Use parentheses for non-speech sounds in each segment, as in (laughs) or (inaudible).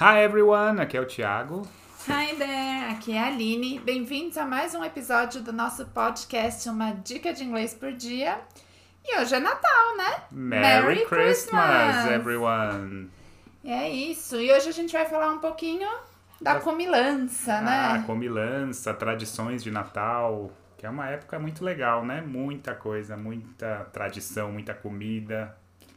Hi everyone, aqui é o Thiago. Hi there, aqui é a Aline. Bem-vindos a mais um episódio do nosso podcast Uma Dica de Inglês por Dia. E hoje é Natal, né? Merry, Christmas, everyone! E é isso. E hoje a gente vai falar um pouquinho da comilança, Ah, né? comilança, tradições de Natal, que é uma época muito legal, né? Muita coisa, muita tradição, muita comida.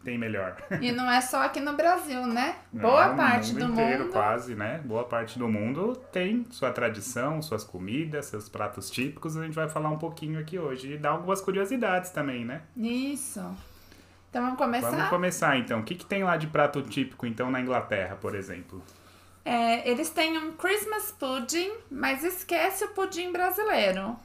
Tem melhor? (laughs) E não é só aqui no Brasil, né? Boa Não, parte do inteiro, mundo. quase, né? Boa parte do mundo tem sua tradição, suas comidas, seus pratos típicos. A gente vai falar um pouquinho aqui hoje e dar algumas curiosidades também, né? Isso. Então vamos começar? Vamos começar então. O que, que tem lá de prato típico, então, na Inglaterra, por exemplo? É, eles têm um Christmas pudding, mas esquece o pudim brasileiro.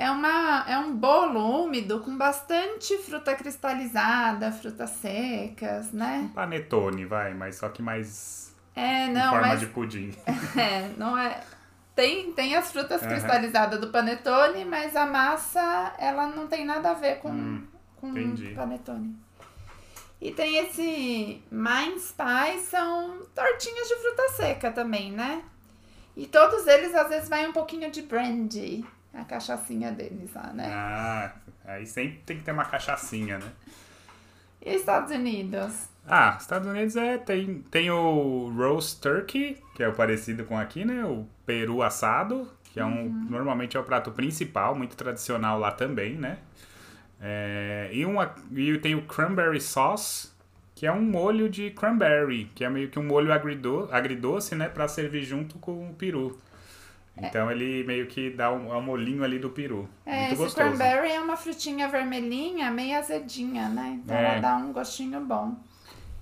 É, uma, é um bolo úmido com bastante fruta cristalizada, frutas secas, né? Panetone, vai, mas só que mais É, em não, forma mas de pudim. (laughs) é, não é. Tem, tem as frutas Aham. cristalizadas do panetone, mas a massa ela não tem nada a ver com, Hum, com entendi. panetone. E tem esse mince pie, são tortinhas de fruta seca também, né? E todos eles às vezes vai um pouquinho de brandy, a cachaçinha deles lá, né? Ah, aí sempre tem que ter uma cachaçinha, né? E Estados Unidos? Ah, Estados Unidos é, tem, tem o roast turkey, que é o parecido com aqui, né? O peru assado, que é um, normalmente é o prato principal, muito tradicional lá também, né? É, e, uma, e tem o cranberry sauce, que é um molho de cranberry, que é meio que um molho agrido, agridoce, né? Pra servir junto com o peru. Então ele meio que dá um, é um molinho ali do peru. É, muito esse gostoso. cranberry é uma frutinha vermelhinha, meio azedinha, né? Então É. ela dá um gostinho bom.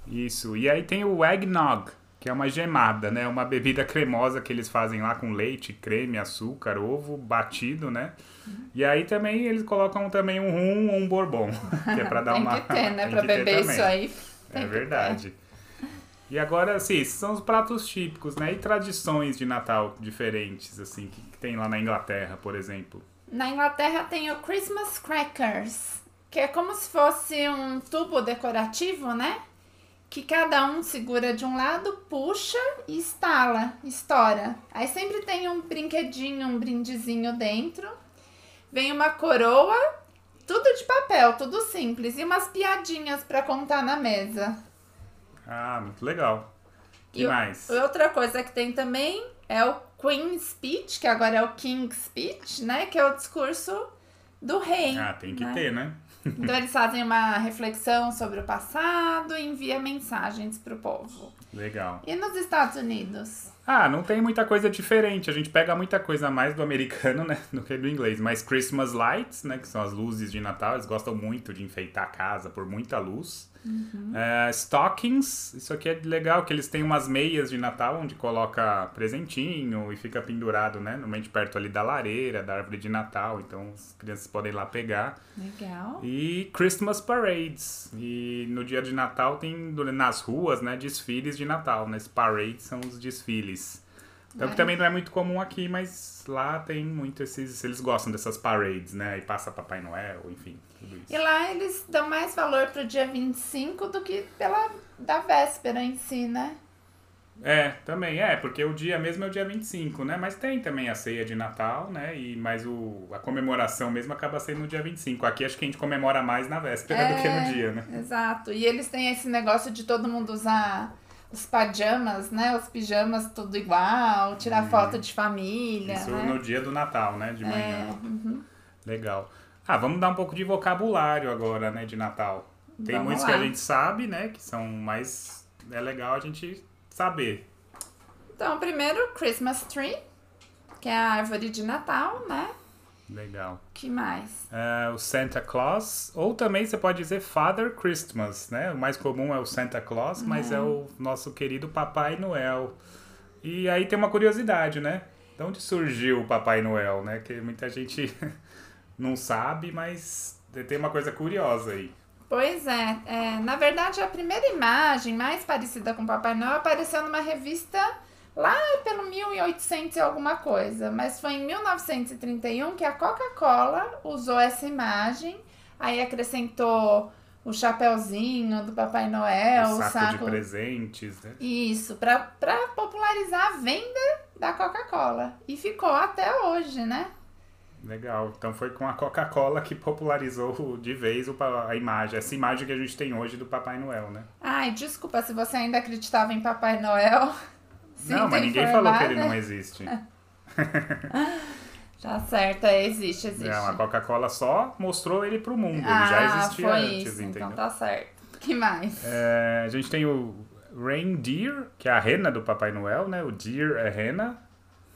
Isso. E aí tem o eggnog, que é uma gemada, né? Uma bebida cremosa que eles fazem lá com leite, creme, açúcar, ovo batido, né? E aí também eles colocam também um rum ou um bourbon, (laughs) que é pra dar (laughs) tem uma que ter, né? (laughs) tem Pra que ter beber também. isso aí. tem É verdade. E agora, sim, esses são os pratos típicos, né? E tradições de Natal diferentes, assim, que, que tem lá na Inglaterra, por exemplo. Na Inglaterra tem o Christmas Crackers, que é como se fosse um tubo decorativo, né? Que cada um segura de um lado, puxa e estala, estoura. Aí sempre tem um brinquedinho, um brindezinho dentro. Vem uma coroa, tudo de papel, tudo simples. E umas piadinhas pra contar na mesa. Ah, muito legal. que E o- mais? Outra coisa que tem também é o Queen's Speech, que agora é o King's Speech, né? Que é o discurso do rei. Ah, tem que né? ter, né? Então eles fazem uma reflexão sobre o passado e envia mensagens pro povo. Legal. E nos Estados Unidos? Ah, não tem muita coisa diferente. A gente pega muita coisa mais do americano, (laughs) né, do que do inglês. Mas Christmas lights, né, que são as luzes de Natal, eles gostam muito de enfeitar a casa por muita luz. É, stockings, isso aqui é legal, que eles têm umas meias de Natal onde coloca presentinho e fica pendurado, né, normalmente perto ali da lareira, da árvore de Natal. Então as crianças podem ir lá pegar. Legal. E Christmas parades. E no dia de Natal tem nas ruas, né, desfiles de Natal, né? Parades são os desfiles. Então que também não é muito comum aqui, mas lá tem muito esses, eles gostam dessas parades, né? Aí passa Papai Noel, enfim, tudo isso. E lá eles dão mais valor pro dia 25 do que pela da véspera em si, né? É, também é, porque o dia mesmo é o dia 25, né? Mas tem também a ceia de Natal, né? E mas o a comemoração mesmo acaba sendo no dia 25. Aqui acho que a gente comemora mais na véspera do que no dia, né? Exato. E eles têm esse negócio de todo mundo usar os pajamas, né? Os pijamas tudo igual, tirar foto de família, Isso né? no dia do Natal, né? De manhã. É, uhum. Legal. Ah, vamos dar um pouco de vocabulário agora, né, de Natal. Tem Vamos muitos lá. que a gente sabe, né, que são mais... É legal a gente saber. Então, primeiro, Christmas tree, que é a árvore de Natal, né? Legal. que mais? É, o Santa Claus, ou também você pode dizer Father Christmas, né? O mais comum é o Santa Claus, mas é o nosso querido Papai Noel. E aí tem uma curiosidade, né? De onde surgiu o Papai Noel, né? Que muita gente (laughs) não sabe, mas tem uma coisa curiosa aí. Pois é, é, na verdade a primeira imagem mais parecida com Papai Noel apareceu numa revista lá pelo 1800 e alguma coisa, mas foi em 1931 que a Coca-Cola usou essa imagem, aí acrescentou o chapéuzinho do Papai Noel, o o saco, saco. de presentes, né? Isso, pra, pra popularizar a venda da Coca-Cola. E ficou até hoje, né? Legal. Então foi com a Coca-Cola que popularizou de vez a imagem, essa imagem que a gente tem hoje do Papai Noel, né? Ai, desculpa se você ainda acreditava em Papai Noel. (laughs) não, mas Sinto ninguém falou que ele informada. não existe. (laughs) Tá certo, é, existe, existe. Não, a Coca-Cola só mostrou ele pro mundo. ah, ele já existia foi antes, isso, entendeu? então tá certo. que mais? É, a gente tem o Reindeer, que é a rena do Papai Noel, né? O deer é rena.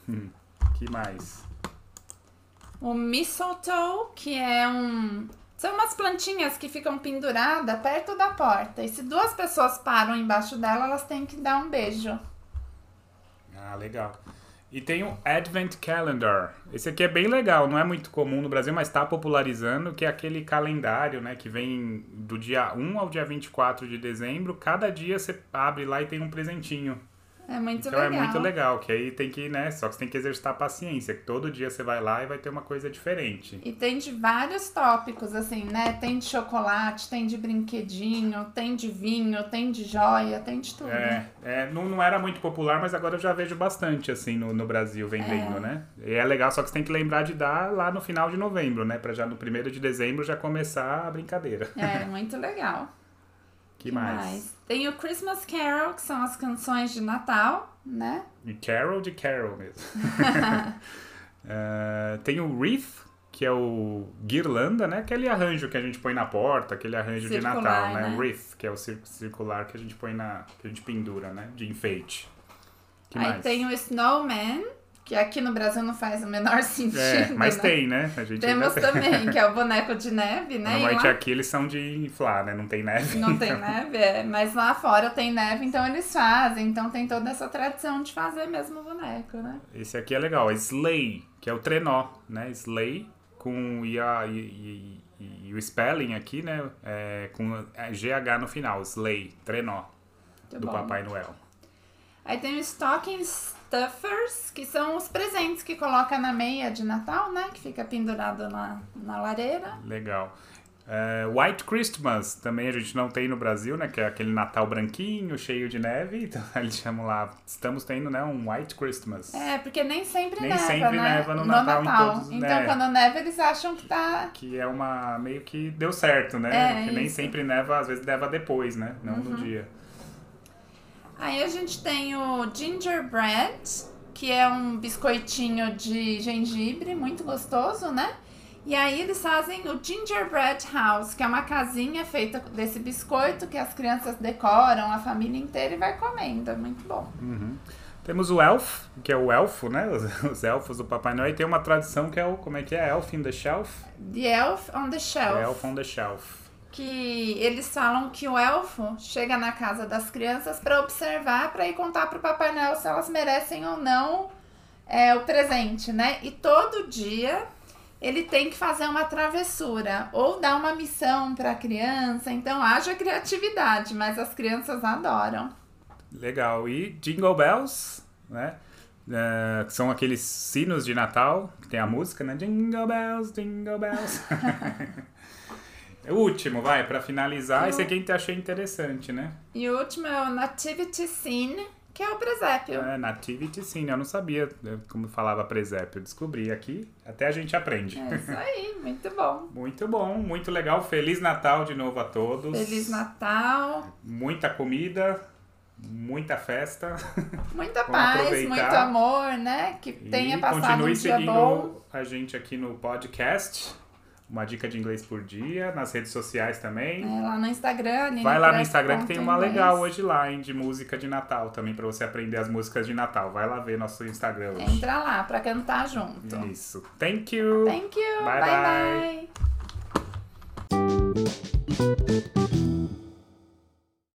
Hum, que mais? O mistletoe, que é um... São umas plantinhas que ficam penduradas perto da porta. E se duas pessoas param embaixo dela, elas têm que dar um beijo. Ah, legal. E tem o Advent Calendar. Esse aqui é bem legal, não é muito comum no Brasil, mas está popularizando, que é aquele calendário, né, que vem do dia 1 ao dia 24 de dezembro. Cada dia você abre lá e tem um presentinho. É muito então legal. é muito legal, que aí tem que, né, só que você tem que exercitar a paciência, que todo dia você vai lá e vai ter uma coisa diferente. E tem de vários tópicos, assim, né? Tem de chocolate, tem de brinquedinho, tem de vinho, tem de joia, tem de tudo. É, é, não, não era muito popular, mas agora eu já vejo bastante, assim, no, no Brasil vendendo, É. né? E é legal, só que você tem que lembrar de dar lá no final de novembro, né? Pra já no primeiro de dezembro já começar a brincadeira. É, muito legal. Que mais? Tem o Christmas Carol, que são as canções de Natal, né? E Carol de Carol mesmo. (laughs) É, tem o Wreath, que é o guirlanda, né? Aquele arranjo que a gente põe na porta, aquele arranjo de Circular, Natal, né? né? Wreath, que é o cir- circular que a gente põe na. que a gente pendura, né? De enfeite. Que Aí mais? tem o Snowman, que aqui no Brasil não faz o menor (laughs) sentido. É, mas né? tem, né? A gente Temos tem. também, que é o boneco de neve, né? Normalmente lá aqui eles são de inflar, né? Não tem neve. não tem neve, é, mas lá fora tem neve, então eles fazem. Então tem toda essa tradição de fazer mesmo o boneco, né? Esse aqui é legal, é sleigh, que é o trenó, né? Sleigh com e, a, e, e- e- o spelling aqui, né? É, com GH no final, sleigh, trenó, Muito do bom. Papai Noel. Aí tem o Stocking Stuffers, que são os presentes que coloca na meia de Natal, né? Que fica pendurado na, na lareira. Legal. É, White Christmas, também a gente não tem no Brasil, né? Que é aquele Natal branquinho, cheio de neve. (laughs) Então eles chamam lá, estamos tendo, né? Um White Christmas. É, porque nem sempre Nem neva, sempre né? neva no Natal em todos- Então né? quando neva eles acham que tá... Que é uma. meio que deu certo, né? É, Porque nem isso. sempre neva, às vezes neva depois, né? Não Uhum. no dia. Aí a gente tem o Gingerbread, que é um biscoitinho de gengibre, muito gostoso, né? E aí eles fazem o Gingerbread House, que é uma casinha feita desse biscoito que as crianças decoram, a família inteira e vai comendo. É muito bom. Temos o Elf, que é o elfo, né? Os, os elfos do Papai Noel. E tem uma tradição que é o. Como é que é? Elf in the Shelf? The Elf on the Shelf. Elf on the Shelf. Que eles falam que o elfo chega na casa das crianças para observar, para ir contar pro Papai Noel se elas merecem ou não é, o presente, né? E todo dia ele tem que fazer uma travessura ou dar uma missão para a criança. Então haja criatividade, mas as crianças adoram. Legal. E Jingle Bells, né? Que são aqueles sinos de Natal, que tem a música, né? Jingle Bells, Jingle Bells. (laughs) o último, vai, pra finalizar. Eu- Esse aqui eu achei interessante, né? E o último é o Nativity Scene, que é o presépio. É, Nativity Scene. Eu não sabia né, como falava presépio. Eu descobri aqui. Até a gente aprende. É isso (laughs) aí, muito bom. Muito bom, muito legal. Feliz Natal de novo a todos. Feliz Natal, Muita comida, muita festa. (laughs) muita paz, aproveitar. muito amor, né? Que tenha e passado continue um dia seguindo bom. a gente aqui no podcast. Uma dica de inglês por dia, nas redes sociais também. É, lá no Instagram, Nini Vai lá no Instagram que tem uma inglês. legal hoje lá, hein, de música de Natal também, pra você aprender as músicas de Natal. Vai lá ver nosso Instagram hoje. Entra lá pra cantar junto. Isso. Thank you. Thank you. Bye, bye. bye. bye.